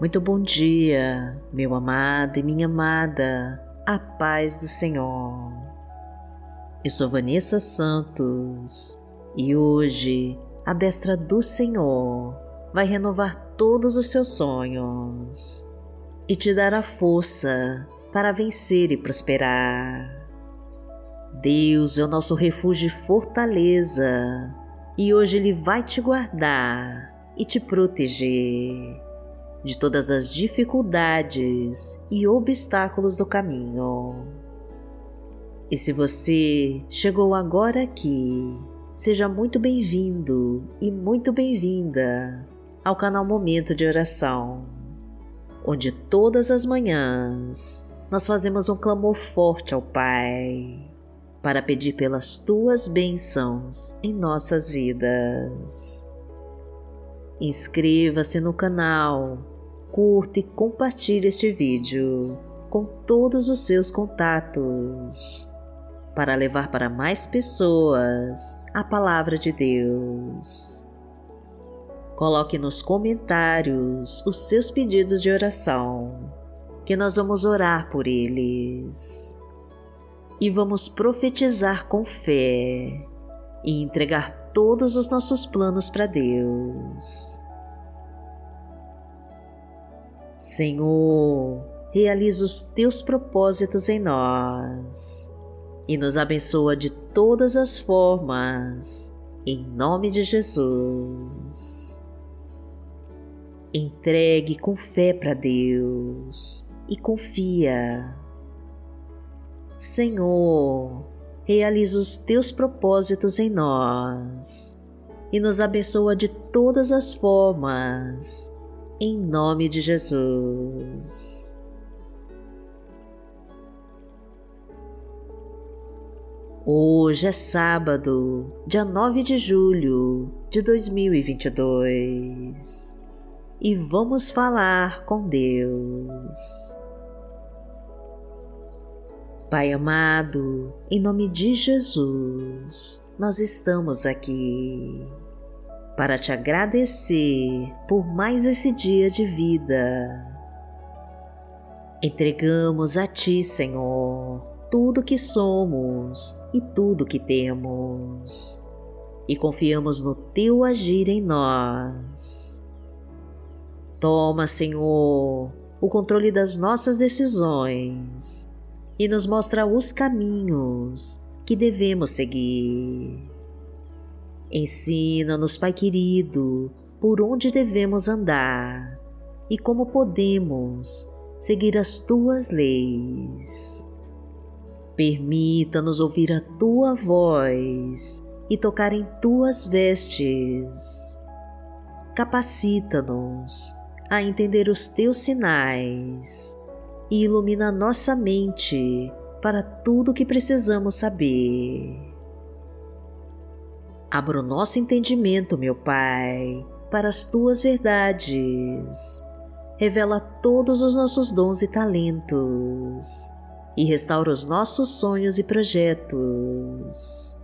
Muito bom dia, meu amado e minha amada, a paz do Senhor. Eu sou Vanessa Santos e hoje a destra do Senhor vai renovar todos os seus sonhos e te dar a força para vencer e prosperar. Deus é o nosso refúgio e fortaleza e hoje Ele vai te guardar e te proteger de todas as dificuldades e obstáculos do caminho. E se você chegou agora aqui, seja muito bem-vindo e muito bem-vinda ao canal Momento de Oração, onde todas as manhãs nós fazemos um clamor forte ao Pai para pedir pelas tuas bênçãos em nossas vidas. Inscreva-se no canal, curta e compartilhe este vídeo com todos os seus contatos para levar para mais pessoas a palavra de Deus. Coloque nos comentários os seus pedidos de oração, que nós vamos orar por eles. E vamos profetizar com fé e entregar todos os nossos planos para Deus. Senhor, realiza os teus propósitos em nós e nos abençoa de todas as formas, em nome de Jesus. Entregue com fé para Deus e confia. Senhor, realiza os teus propósitos em nós e nos abençoa de todas as formas, em nome de Jesus. Hoje é sábado, dia 9 de julho de 2022 e vamos falar com Deus. Pai amado, em nome de Jesus, nós estamos aqui para te agradecer por mais esse dia de vida. Entregamos a Ti, Senhor, tudo que somos e tudo que temos, e confiamos no Teu agir em nós. Toma, Senhor, o controle das nossas decisões e nos mostra os caminhos que devemos seguir. Ensina-nos, Pai querido, por onde devemos andar e como podemos seguir as tuas leis. Permita-nos ouvir a tua voz e tocar em tuas vestes. Capacita-nos a entender os teus sinais e ilumina nossa mente para tudo o que precisamos saber. Abra o nosso entendimento, meu Pai, para as tuas verdades. Revela todos os nossos dons e talentos e restaura os nossos sonhos e projetos.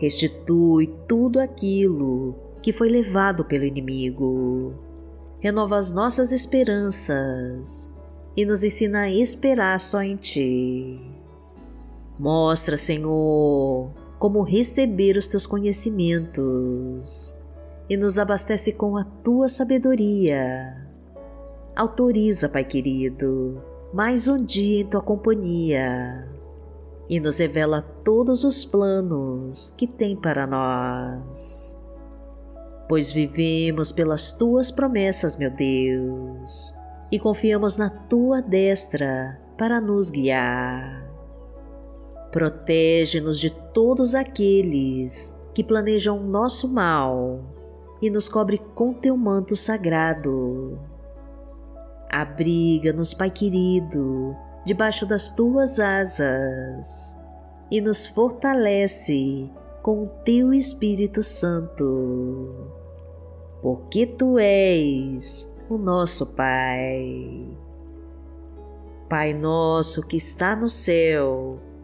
Restitui tudo aquilo que foi levado pelo inimigo. Renova as nossas esperanças e nos ensina a esperar só em Ti. Mostra, Senhor, como receber os Teus conhecimentos e nos abastece com a Tua sabedoria. Autoriza, Pai querido, mais um dia em Tua companhia e nos revela todos os planos que tem para nós. Pois vivemos pelas Tuas promessas, meu Deus e confiamos na tua destra para nos guiar. Protege-nos de todos aqueles que planejam nosso mal e nos cobre com teu manto sagrado. Abriga-nos, Pai querido, debaixo das tuas asas e nos fortalece com o teu Espírito Santo. Porque tu és o nosso Pai. Pai nosso que está no céu,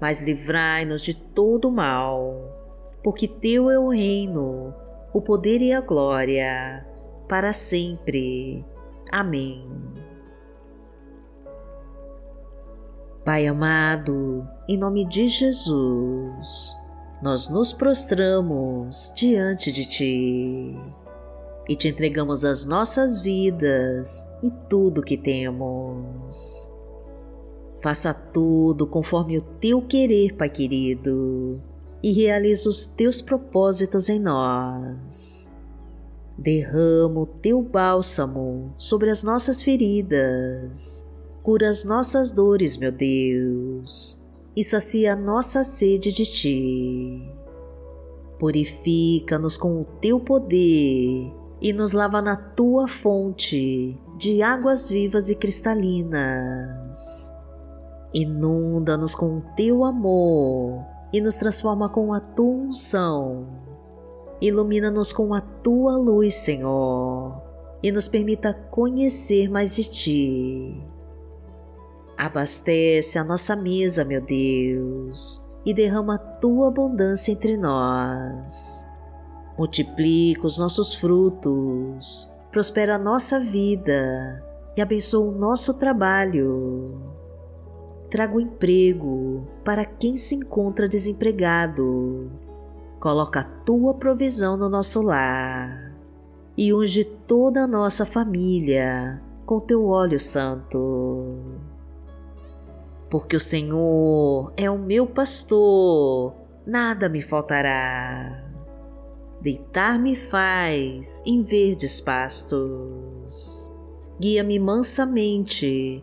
mas livrai-nos de todo mal, porque Teu é o reino, o poder e a glória, para sempre. Amém. Pai amado, em nome de Jesus, nós nos prostramos diante de Ti e te entregamos as nossas vidas e tudo que temos. Faça tudo conforme o Teu querer, Pai querido, e realize os Teus propósitos em nós. Derrama o Teu bálsamo sobre as nossas feridas cura as nossas dores, meu Deus, e sacia a nossa sede de Ti. Purifica-nos com o Teu poder e nos lava na Tua fonte de águas vivas e cristalinas. Inunda-nos com o Teu amor e nos transforma com a Tua unção. Ilumina-nos com a Tua luz, Senhor, e nos permita conhecer mais de Ti. Abastece a nossa mesa, meu Deus, e derrama a tua abundância entre nós. Multiplica os nossos frutos, prospera a nossa vida e abençoa o nosso trabalho. Traga o emprego para quem se encontra desempregado. Coloca a tua provisão no nosso lar e unge toda a nossa família com teu óleo santo porque o Senhor é o meu pastor, nada me faltará. Deitar-me faz em verdes pastos, guia-me mansamente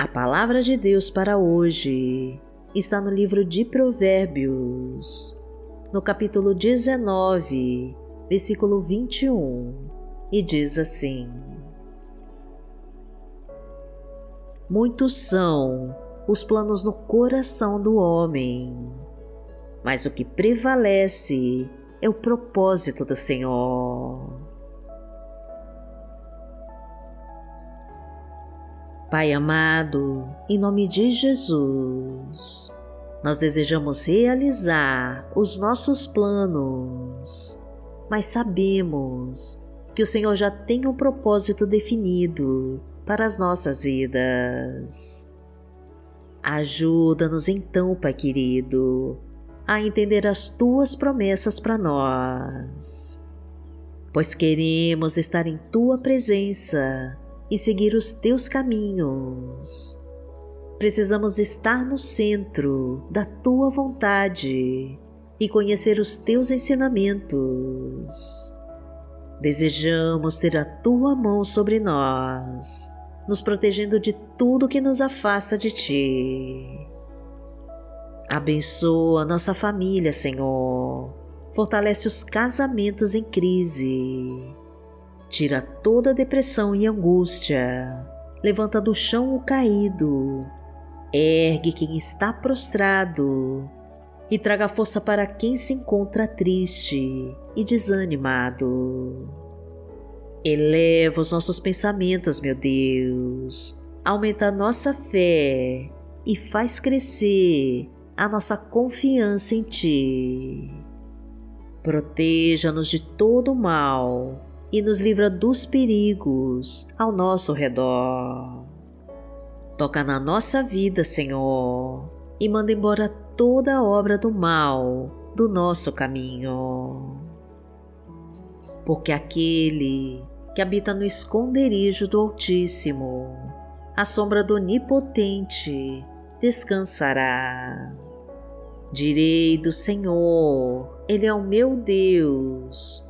A palavra de Deus para hoje está no livro de Provérbios, no capítulo 19, versículo 21, e diz assim: Muitos são os planos no coração do homem, mas o que prevalece é o propósito do Senhor. Pai amado, em nome de Jesus, nós desejamos realizar os nossos planos, mas sabemos que o Senhor já tem um propósito definido para as nossas vidas. Ajuda-nos então, Pai querido, a entender as tuas promessas para nós, pois queremos estar em tua presença e seguir os teus caminhos. Precisamos estar no centro da tua vontade e conhecer os teus ensinamentos. Desejamos ter a tua mão sobre nós nos protegendo de tudo que nos afasta de Ti. Abençoa nossa família, Senhor. Fortalece os casamentos em crise. Tira toda a depressão e angústia. Levanta do chão o caído. Ergue quem está prostrado. E traga força para quem se encontra triste e desanimado. Eleva os nossos pensamentos, meu Deus, aumenta nossa fé e faz crescer a nossa confiança em Ti. Proteja-nos de todo mal e nos livra dos perigos ao nosso redor. Toca na nossa vida, Senhor, e manda embora toda a obra do mal do nosso caminho. Porque aquele que habita no esconderijo do Altíssimo, à sombra do Onipotente, descansará. Direi do Senhor, Ele é o meu Deus,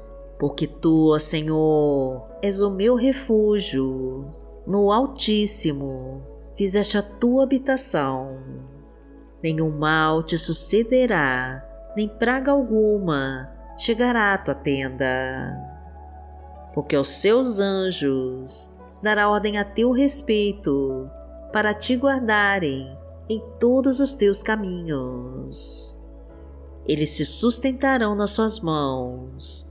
Porque tu, ó Senhor, és o meu refúgio, no Altíssimo fizeste a tua habitação. Nenhum mal te sucederá, nem praga alguma chegará à tua tenda. Porque aos seus anjos dará ordem a teu respeito para te guardarem em todos os teus caminhos. Eles te sustentarão nas suas mãos,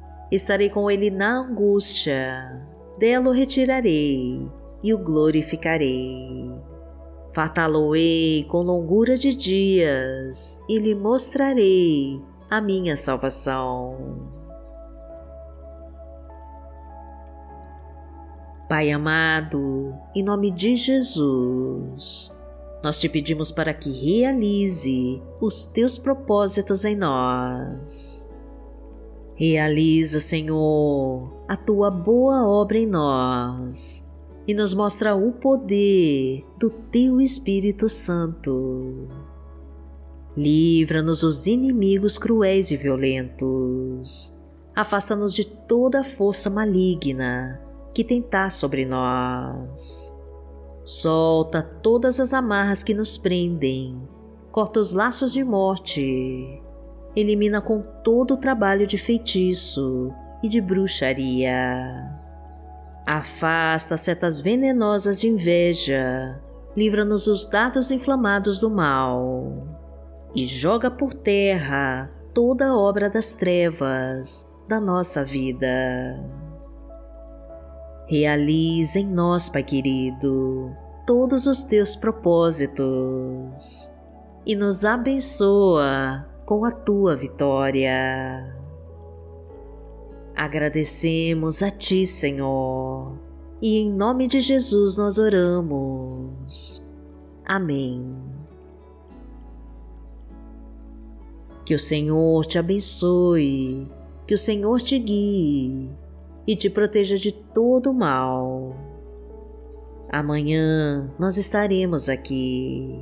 Estarei com ele na angústia, dela o retirarei e o glorificarei. Fartá-lo-ei com longura de dias e lhe mostrarei a minha salvação. Pai amado, em nome de Jesus, nós te pedimos para que realize os teus propósitos em nós. Realiza, Senhor, a tua boa obra em nós e nos mostra o poder do teu Espírito Santo. Livra-nos dos inimigos cruéis e violentos. Afasta-nos de toda força maligna que tentar sobre nós. Solta todas as amarras que nos prendem, corta os laços de morte, elimina com todo o trabalho de feitiço e de bruxaria. Afasta as setas venenosas de inveja, livra-nos dos dados inflamados do mal e joga por terra toda a obra das trevas da nossa vida. Realiza em nós, Pai querido, todos os teus propósitos e nos abençoa com a tua vitória. Agradecemos a Ti, Senhor, e em nome de Jesus nós oramos. Amém. Que o Senhor te abençoe, que o Senhor te guie e te proteja de todo mal. Amanhã nós estaremos aqui,